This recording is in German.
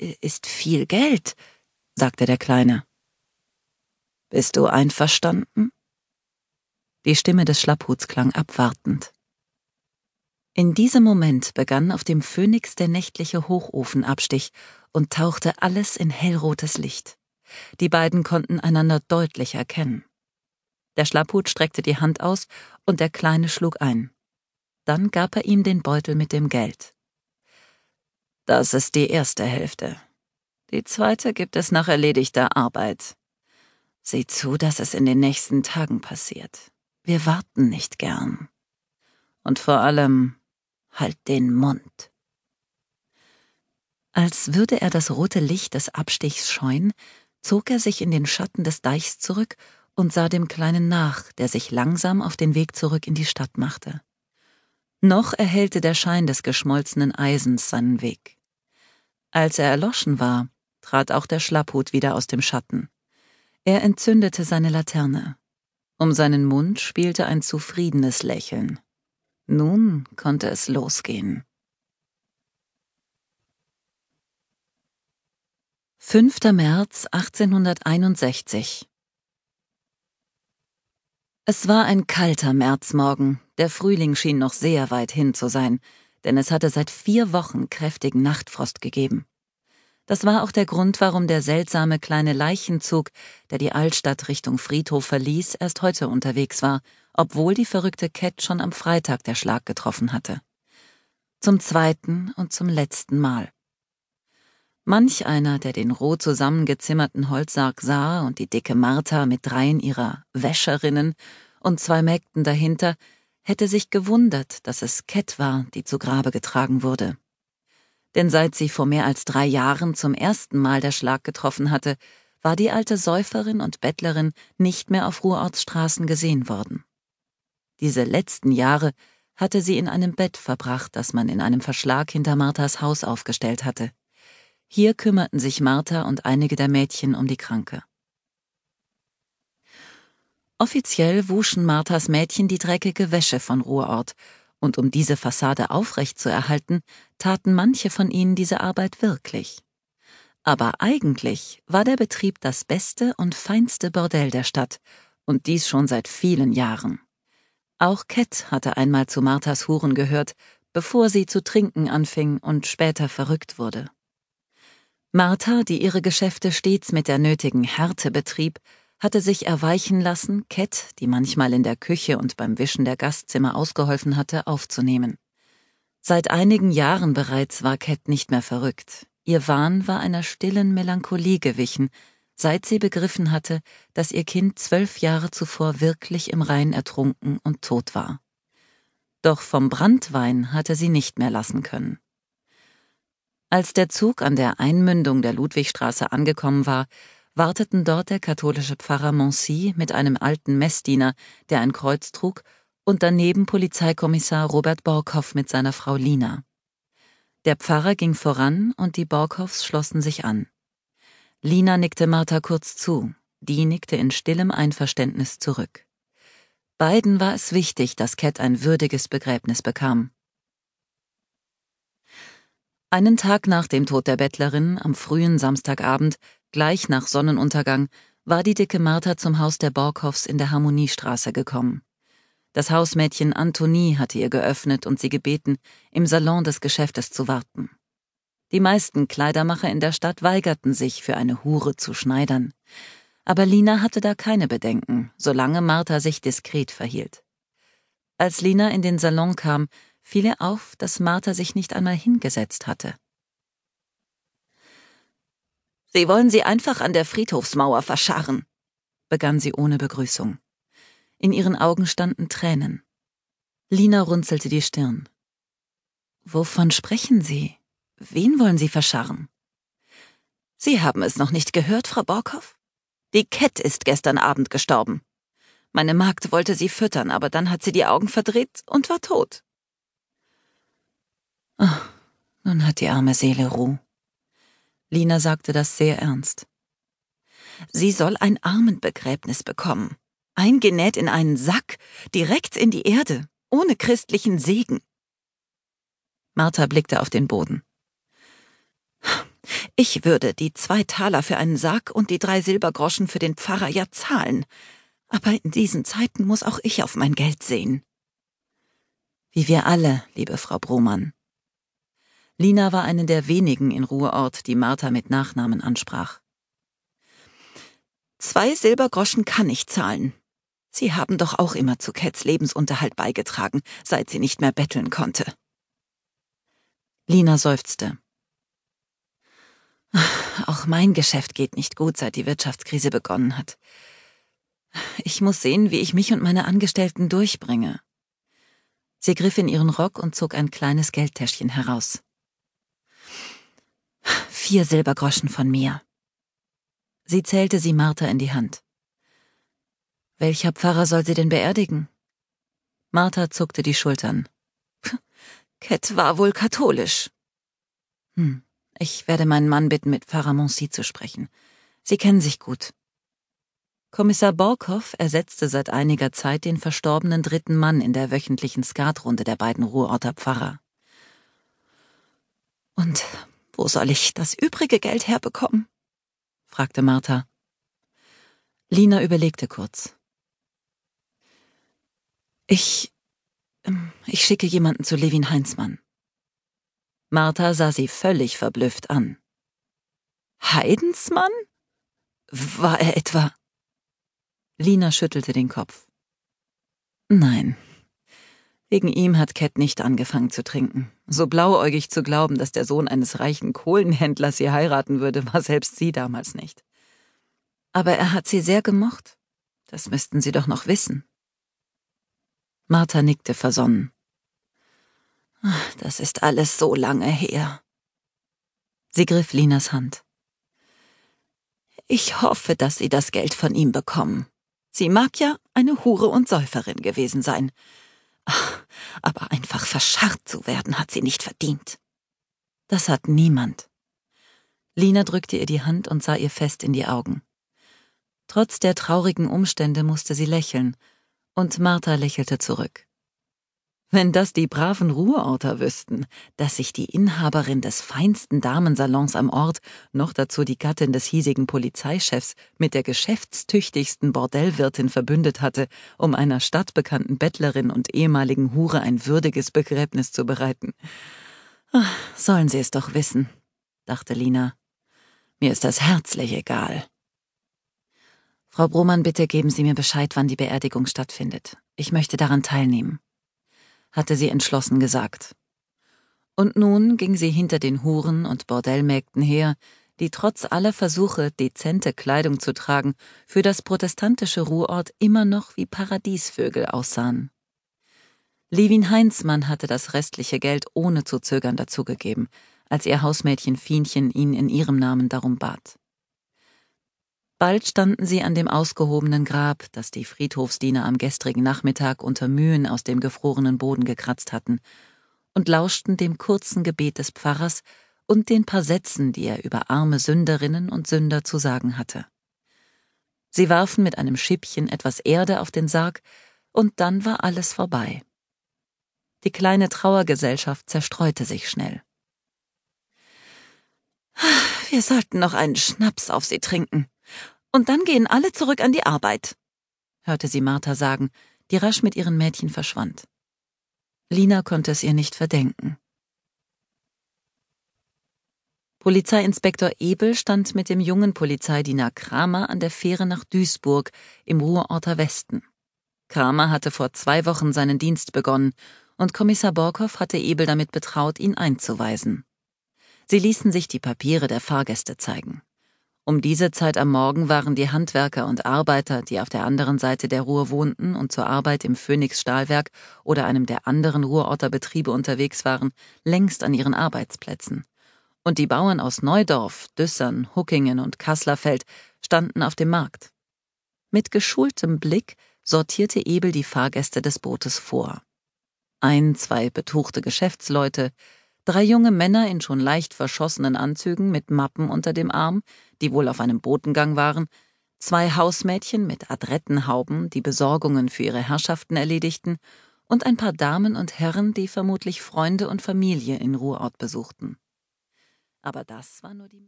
ist viel Geld, sagte der Kleine. Bist du einverstanden? Die Stimme des Schlapphuts klang abwartend. In diesem Moment begann auf dem Phönix der nächtliche Hochofenabstich und tauchte alles in hellrotes Licht. Die beiden konnten einander deutlich erkennen. Der Schlapphut streckte die Hand aus und der Kleine schlug ein. Dann gab er ihm den Beutel mit dem Geld. Das ist die erste Hälfte. Die zweite gibt es nach erledigter Arbeit. Sieh zu, dass es in den nächsten Tagen passiert. Wir warten nicht gern. Und vor allem, halt den Mund. Als würde er das rote Licht des Abstichs scheuen, zog er sich in den Schatten des Deichs zurück und sah dem Kleinen nach, der sich langsam auf den Weg zurück in die Stadt machte. Noch erhellte der Schein des geschmolzenen Eisens seinen Weg. Als er erloschen war, trat auch der Schlapphut wieder aus dem Schatten. Er entzündete seine Laterne. Um seinen Mund spielte ein zufriedenes Lächeln. Nun konnte es losgehen. 5. März 1861 Es war ein kalter Märzmorgen, der Frühling schien noch sehr weit hin zu sein, denn es hatte seit vier Wochen kräftigen Nachtfrost gegeben. Das war auch der Grund, warum der seltsame kleine Leichenzug, der die Altstadt Richtung Friedhof verließ, erst heute unterwegs war, obwohl die verrückte Cat schon am Freitag der Schlag getroffen hatte. Zum zweiten und zum letzten Mal. Manch einer, der den roh zusammengezimmerten Holzsarg sah und die dicke Martha mit dreien ihrer Wäscherinnen und zwei Mägden dahinter, hätte sich gewundert, dass es Cat war, die zu Grabe getragen wurde. Denn seit sie vor mehr als drei Jahren zum ersten Mal der Schlag getroffen hatte, war die alte Säuferin und Bettlerin nicht mehr auf Ruhrortsstraßen gesehen worden. Diese letzten Jahre hatte sie in einem Bett verbracht, das man in einem Verschlag hinter Marthas Haus aufgestellt hatte. Hier kümmerten sich Martha und einige der Mädchen um die Kranke. Offiziell wuschen Marthas Mädchen die dreckige Wäsche von Ruhrort, und um diese Fassade aufrecht zu erhalten, taten manche von ihnen diese Arbeit wirklich. Aber eigentlich war der Betrieb das beste und feinste Bordell der Stadt, und dies schon seit vielen Jahren. Auch Cat hatte einmal zu Marthas Huren gehört, bevor sie zu trinken anfing und später verrückt wurde. Martha, die ihre Geschäfte stets mit der nötigen Härte betrieb, hatte sich erweichen lassen, Cat, die manchmal in der Küche und beim Wischen der Gastzimmer ausgeholfen hatte, aufzunehmen. Seit einigen Jahren bereits war Cat nicht mehr verrückt. Ihr Wahn war einer stillen Melancholie gewichen, seit sie begriffen hatte, dass ihr Kind zwölf Jahre zuvor wirklich im Rhein ertrunken und tot war. Doch vom Brandwein hatte sie nicht mehr lassen können. Als der Zug an der Einmündung der Ludwigstraße angekommen war, warteten dort der katholische Pfarrer Moncy mit einem alten Messdiener, der ein Kreuz trug, und daneben Polizeikommissar Robert Borkhoff mit seiner Frau Lina. Der Pfarrer ging voran und die Borkhoffs schlossen sich an. Lina nickte Martha kurz zu, die nickte in stillem Einverständnis zurück. Beiden war es wichtig, dass Cat ein würdiges Begräbnis bekam. Einen Tag nach dem Tod der Bettlerin, am frühen Samstagabend, gleich nach Sonnenuntergang, war die dicke Martha zum Haus der Borkhoffs in der Harmoniestraße gekommen. Das Hausmädchen Antonie hatte ihr geöffnet und sie gebeten, im Salon des Geschäftes zu warten. Die meisten Kleidermacher in der Stadt weigerten sich, für eine Hure zu schneidern. Aber Lina hatte da keine Bedenken, solange Martha sich diskret verhielt. Als Lina in den Salon kam, fiel ihr auf, dass Martha sich nicht einmal hingesetzt hatte. Sie wollen sie einfach an der Friedhofsmauer verscharren, begann sie ohne Begrüßung. In ihren Augen standen Tränen. Lina runzelte die Stirn. Wovon sprechen Sie? Wen wollen Sie verscharren? Sie haben es noch nicht gehört, Frau Borkow? Die Cat ist gestern Abend gestorben. Meine Magd wollte sie füttern, aber dann hat sie die Augen verdreht und war tot. Oh, nun hat die arme Seele Ruhe. Lina sagte das sehr ernst. Sie soll ein Armenbegräbnis bekommen, eingenäht in einen Sack, direkt in die Erde, ohne christlichen Segen. Martha blickte auf den Boden. Ich würde die zwei Taler für einen Sarg und die drei Silbergroschen für den Pfarrer ja zahlen. Aber in diesen Zeiten muss auch ich auf mein Geld sehen. Wie wir alle, liebe Frau Brohmann. Lina war eine der wenigen in Ruhrort, die Martha mit Nachnamen ansprach. Zwei Silbergroschen kann ich zahlen. Sie haben doch auch immer zu Cats Lebensunterhalt beigetragen, seit sie nicht mehr betteln konnte. Lina seufzte. Auch mein Geschäft geht nicht gut, seit die Wirtschaftskrise begonnen hat. Ich muss sehen, wie ich mich und meine Angestellten durchbringe. Sie griff in ihren Rock und zog ein kleines Geldtäschchen heraus. Vier Silbergroschen von mir. Sie zählte sie Martha in die Hand. Welcher Pfarrer soll sie denn beerdigen? Martha zuckte die Schultern. Cat war wohl katholisch. Hm, ich werde meinen Mann bitten, mit Pfarrer Moncy zu sprechen. Sie kennen sich gut. Kommissar Borkow ersetzte seit einiger Zeit den verstorbenen dritten Mann in der wöchentlichen Skatrunde der beiden Ruhrorter Pfarrer. Und wo soll ich das übrige Geld herbekommen? fragte Martha. Lina überlegte kurz. Ich. Ähm, ich schicke jemanden zu Levin Heinzmann. Martha sah sie völlig verblüfft an. Heidensmann? War er etwa? Lina schüttelte den Kopf. Nein. Wegen ihm hat Cat nicht angefangen zu trinken. So blauäugig zu glauben, dass der Sohn eines reichen Kohlenhändlers sie heiraten würde, war selbst sie damals nicht. Aber er hat sie sehr gemocht. Das müssten Sie doch noch wissen. Martha nickte versonnen. Das ist alles so lange her. Sie griff Linas Hand. Ich hoffe, dass Sie das Geld von ihm bekommen. Sie mag ja eine Hure und Säuferin gewesen sein. Ach, aber einfach verscharrt zu werden hat sie nicht verdient. Das hat niemand. Lina drückte ihr die Hand und sah ihr fest in die Augen. Trotz der traurigen Umstände musste sie lächeln, und Martha lächelte zurück. Wenn das die braven Ruhrorter wüssten, dass sich die Inhaberin des feinsten Damensalons am Ort, noch dazu die Gattin des hiesigen Polizeichefs, mit der geschäftstüchtigsten Bordellwirtin verbündet hatte, um einer stadtbekannten Bettlerin und ehemaligen Hure ein würdiges Begräbnis zu bereiten. Ach, sollen sie es doch wissen, dachte Lina. Mir ist das herzlich egal. Frau Brohmann, bitte geben Sie mir Bescheid, wann die Beerdigung stattfindet. Ich möchte daran teilnehmen hatte sie entschlossen gesagt. Und nun ging sie hinter den Huren und Bordellmägden her, die trotz aller Versuche, dezente Kleidung zu tragen, für das protestantische Ruhrort immer noch wie Paradiesvögel aussahen. Levin Heinzmann hatte das restliche Geld ohne zu zögern dazugegeben, als ihr Hausmädchen Fienchen ihn in ihrem Namen darum bat. Bald standen sie an dem ausgehobenen Grab, das die Friedhofsdiener am gestrigen Nachmittag unter Mühen aus dem gefrorenen Boden gekratzt hatten, und lauschten dem kurzen Gebet des Pfarrers und den paar Sätzen, die er über arme Sünderinnen und Sünder zu sagen hatte. Sie warfen mit einem Schippchen etwas Erde auf den Sarg, und dann war alles vorbei. Die kleine Trauergesellschaft zerstreute sich schnell. Wir sollten noch einen Schnaps auf sie trinken, und dann gehen alle zurück an die Arbeit, hörte sie Martha sagen, die rasch mit ihren Mädchen verschwand. Lina konnte es ihr nicht verdenken. Polizeiinspektor Ebel stand mit dem jungen Polizeidiener Kramer an der Fähre nach Duisburg im Ruhrorter Westen. Kramer hatte vor zwei Wochen seinen Dienst begonnen und Kommissar Borkow hatte Ebel damit betraut, ihn einzuweisen. Sie ließen sich die Papiere der Fahrgäste zeigen. Um diese Zeit am Morgen waren die Handwerker und Arbeiter, die auf der anderen Seite der Ruhr wohnten und zur Arbeit im Phoenix Stahlwerk oder einem der anderen Ruhrorter Betriebe unterwegs waren, längst an ihren Arbeitsplätzen. Und die Bauern aus Neudorf, Düssern, Huckingen und Kasslerfeld standen auf dem Markt. Mit geschultem Blick sortierte Ebel die Fahrgäste des Bootes vor. Ein, zwei betuchte Geschäftsleute, Drei junge Männer in schon leicht verschossenen Anzügen mit Mappen unter dem Arm, die wohl auf einem Botengang waren, zwei Hausmädchen mit Adrettenhauben, die Besorgungen für ihre Herrschaften erledigten, und ein paar Damen und Herren, die vermutlich Freunde und Familie in Ruhrort besuchten. Aber das war nur die